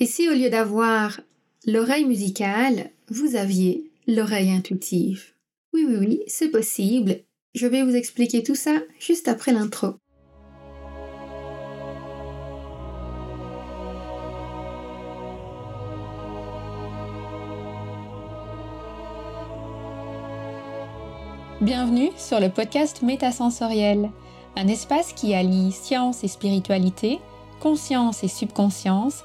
Et si au lieu d'avoir l'oreille musicale, vous aviez l'oreille intuitive? Oui, oui, oui, c'est possible. Je vais vous expliquer tout ça juste après l'intro. Bienvenue sur le podcast Métasensoriel, un espace qui allie science et spiritualité, conscience et subconscience,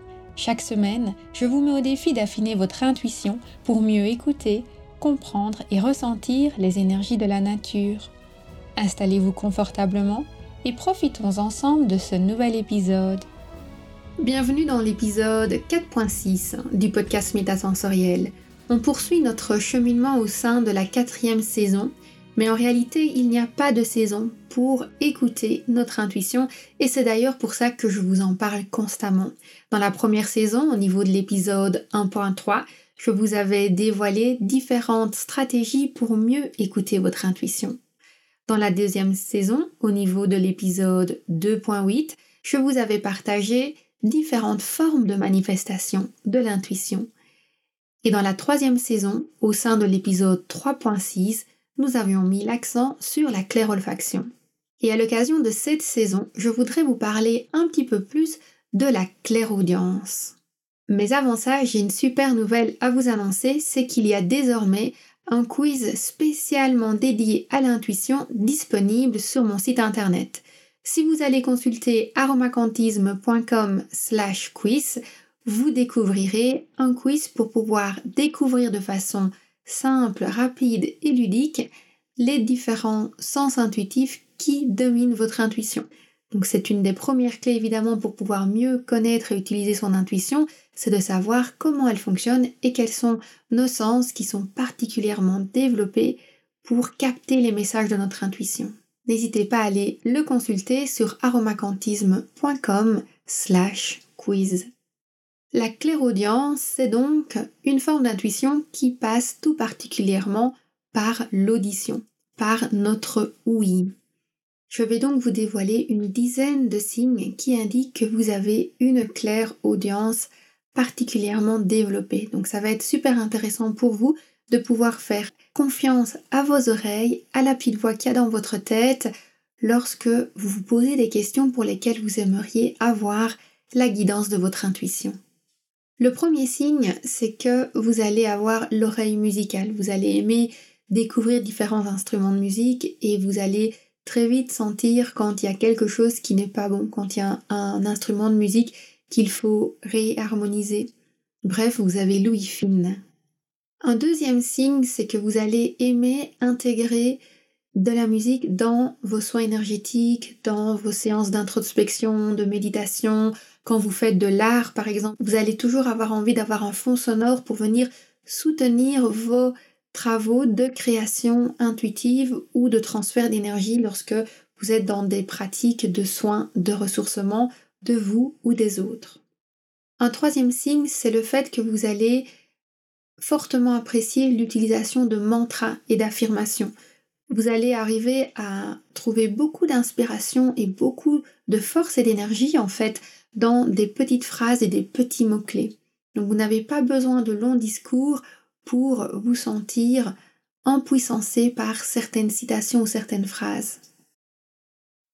Chaque semaine, je vous mets au défi d'affiner votre intuition pour mieux écouter, comprendre et ressentir les énergies de la nature. Installez-vous confortablement et profitons ensemble de ce nouvel épisode. Bienvenue dans l'épisode 4.6 du podcast Métasensoriel. On poursuit notre cheminement au sein de la quatrième saison mais en réalité, il n'y a pas de saison pour écouter notre intuition et c'est d'ailleurs pour ça que je vous en parle constamment. Dans la première saison, au niveau de l'épisode 1.3, je vous avais dévoilé différentes stratégies pour mieux écouter votre intuition. Dans la deuxième saison, au niveau de l'épisode 2.8, je vous avais partagé différentes formes de manifestation de l'intuition. Et dans la troisième saison, au sein de l'épisode 3.6, nous avions mis l'accent sur la clairolfaction. Et à l'occasion de cette saison, je voudrais vous parler un petit peu plus de la clairaudience. Mais avant ça, j'ai une super nouvelle à vous annoncer, c'est qu'il y a désormais un quiz spécialement dédié à l'intuition disponible sur mon site internet. Si vous allez consulter aromacantisme.com slash quiz, vous découvrirez un quiz pour pouvoir découvrir de façon simple, rapide et ludique les différents sens intuitifs qui dominent votre intuition. Donc c'est une des premières clés évidemment pour pouvoir mieux connaître et utiliser son intuition, c'est de savoir comment elle fonctionne et quels sont nos sens qui sont particulièrement développés pour capter les messages de notre intuition. N'hésitez pas à aller le consulter sur aromacantisme.com slash quiz. La clairaudience, c'est donc une forme d'intuition qui passe tout particulièrement par l'audition, par notre ouïe. Je vais donc vous dévoiler une dizaine de signes qui indiquent que vous avez une claire audience particulièrement développée. Donc ça va être super intéressant pour vous de pouvoir faire confiance à vos oreilles, à la petite voix qu'il y a dans votre tête lorsque vous vous posez des questions pour lesquelles vous aimeriez avoir la guidance de votre intuition. Le premier signe, c'est que vous allez avoir l'oreille musicale. Vous allez aimer découvrir différents instruments de musique et vous allez très vite sentir quand il y a quelque chose qui n'est pas bon, quand il y a un, instrument de musique qu'il faut réharmoniser. Bref, vous avez l'ouïe fine. Un deuxième signe, c'est que vous allez aimer intégrer de la musique dans vos soins énergétiques, dans vos séances d'introspection, de méditation, quand vous faites de l'art, par exemple, vous allez toujours avoir envie d'avoir un fond sonore pour venir soutenir vos travaux de création intuitive ou de transfert d'énergie lorsque vous êtes dans des pratiques de soins, de ressourcement de vous ou des autres. Un troisième signe, c'est le fait que vous allez fortement apprécier l'utilisation de mantras et d'affirmations. Vous allez arriver à trouver beaucoup d'inspiration et beaucoup de force et d'énergie en fait dans des petites phrases et des petits mots-clés. Donc vous n'avez pas besoin de longs discours pour vous sentir empuissancé par certaines citations ou certaines phrases.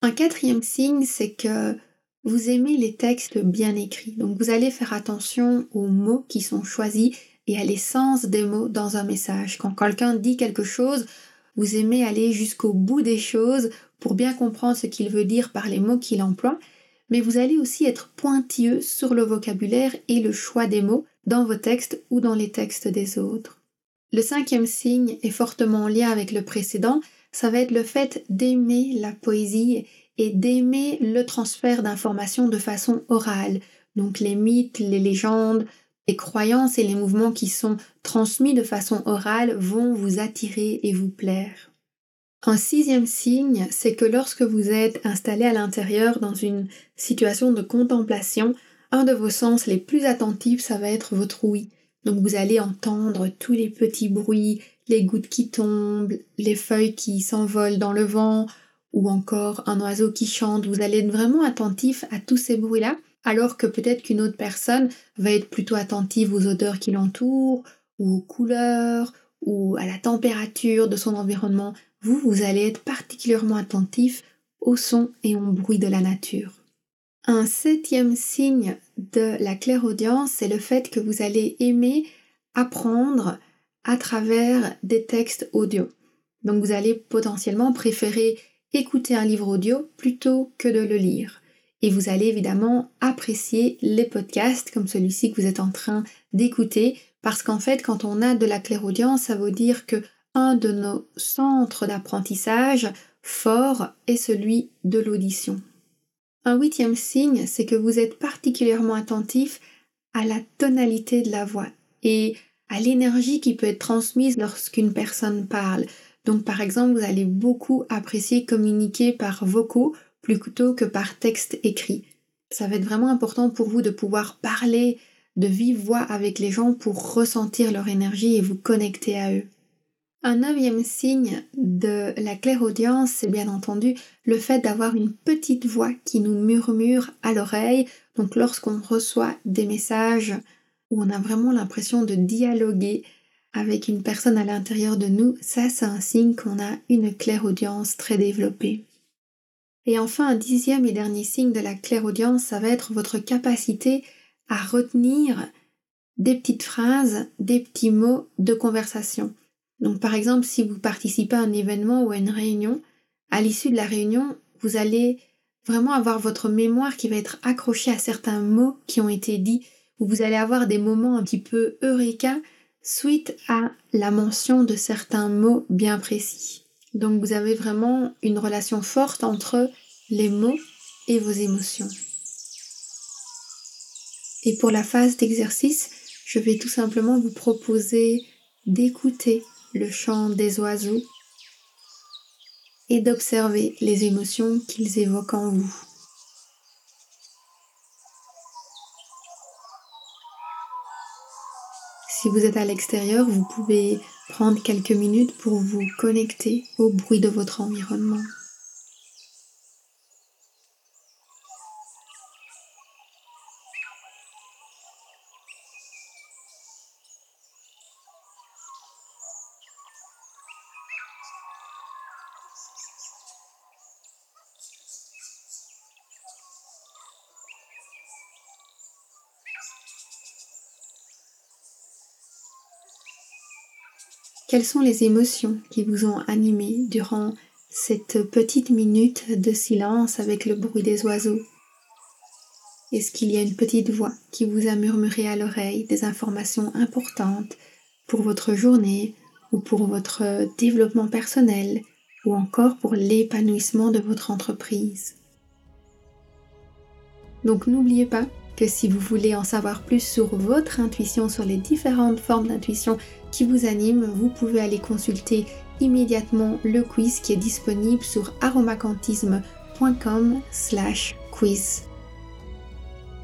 Un quatrième signe, c'est que vous aimez les textes bien écrits. Donc vous allez faire attention aux mots qui sont choisis et à l'essence des mots dans un message. Quand quelqu'un dit quelque chose, vous aimez aller jusqu'au bout des choses pour bien comprendre ce qu'il veut dire par les mots qu'il emploie mais vous allez aussi être pointilleux sur le vocabulaire et le choix des mots dans vos textes ou dans les textes des autres. Le cinquième signe est fortement en lien avec le précédent, ça va être le fait d'aimer la poésie et d'aimer le transfert d'informations de façon orale, donc les mythes, les légendes, les croyances et les mouvements qui sont transmis de façon orale vont vous attirer et vous plaire. Un sixième signe, c'est que lorsque vous êtes installé à l'intérieur dans une situation de contemplation, un de vos sens les plus attentifs, ça va être votre ouïe. Donc vous allez entendre tous les petits bruits, les gouttes qui tombent, les feuilles qui s'envolent dans le vent, ou encore un oiseau qui chante. Vous allez être vraiment attentif à tous ces bruits-là, alors que peut-être qu'une autre personne va être plutôt attentive aux odeurs qui l'entourent, ou aux couleurs, ou à la température de son environnement. Vous, vous allez être particulièrement attentif aux sons et aux bruits de la nature. Un septième signe de la clairaudience, c'est le fait que vous allez aimer apprendre à travers des textes audio. Donc vous allez potentiellement préférer écouter un livre audio plutôt que de le lire. Et vous allez évidemment apprécier les podcasts comme celui-ci que vous êtes en train d'écouter parce qu'en fait quand on a de la clairaudience, ça veut dire que un de nos centres d'apprentissage forts est celui de l'audition. Un huitième signe, c'est que vous êtes particulièrement attentif à la tonalité de la voix et à l'énergie qui peut être transmise lorsqu'une personne parle. Donc par exemple, vous allez beaucoup apprécier communiquer par vocaux plutôt que par texte écrit. Ça va être vraiment important pour vous de pouvoir parler de vive voix avec les gens pour ressentir leur énergie et vous connecter à eux. Un neuvième signe de la clairaudience, c'est bien entendu le fait d'avoir une petite voix qui nous murmure à l'oreille. Donc lorsqu'on reçoit des messages où on a vraiment l'impression de dialoguer avec une personne à l'intérieur de nous, ça c'est un signe qu'on a une clairaudience très développée. Et enfin, un dixième et dernier signe de la clairaudience, ça va être votre capacité à retenir des petites phrases, des petits mots de conversation. Donc par exemple, si vous participez à un événement ou à une réunion, à l'issue de la réunion, vous allez vraiment avoir votre mémoire qui va être accrochée à certains mots qui ont été dits, ou vous allez avoir des moments un petit peu eureka suite à la mention de certains mots bien précis. Donc vous avez vraiment une relation forte entre les mots et vos émotions. Et pour la phase d'exercice, je vais tout simplement vous proposer d'écouter le chant des oiseaux et d'observer les émotions qu'ils évoquent en vous. Si vous êtes à l'extérieur, vous pouvez prendre quelques minutes pour vous connecter au bruit de votre environnement. Quelles sont les émotions qui vous ont animé durant cette petite minute de silence avec le bruit des oiseaux? Est-ce qu'il y a une petite voix qui vous a murmuré à l'oreille des informations importantes pour votre journée ou pour votre développement personnel ou encore pour l'épanouissement de votre entreprise? Donc n'oubliez pas que si vous voulez en savoir plus sur votre intuition, sur les différentes formes d'intuition qui vous animent, vous pouvez aller consulter immédiatement le quiz qui est disponible sur aromacantisme.com slash quiz.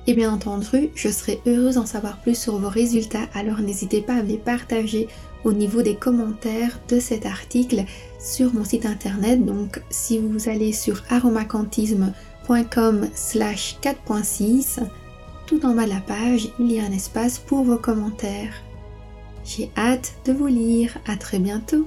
Et bien entendu, je serai heureuse d'en savoir plus sur vos résultats, alors n'hésitez pas à les partager au niveau des commentaires de cet article sur mon site internet. Donc si vous allez sur aromacantisme.com slash 4.6, tout en bas de la page, il y a un espace pour vos commentaires. J'ai hâte de vous lire. À très bientôt.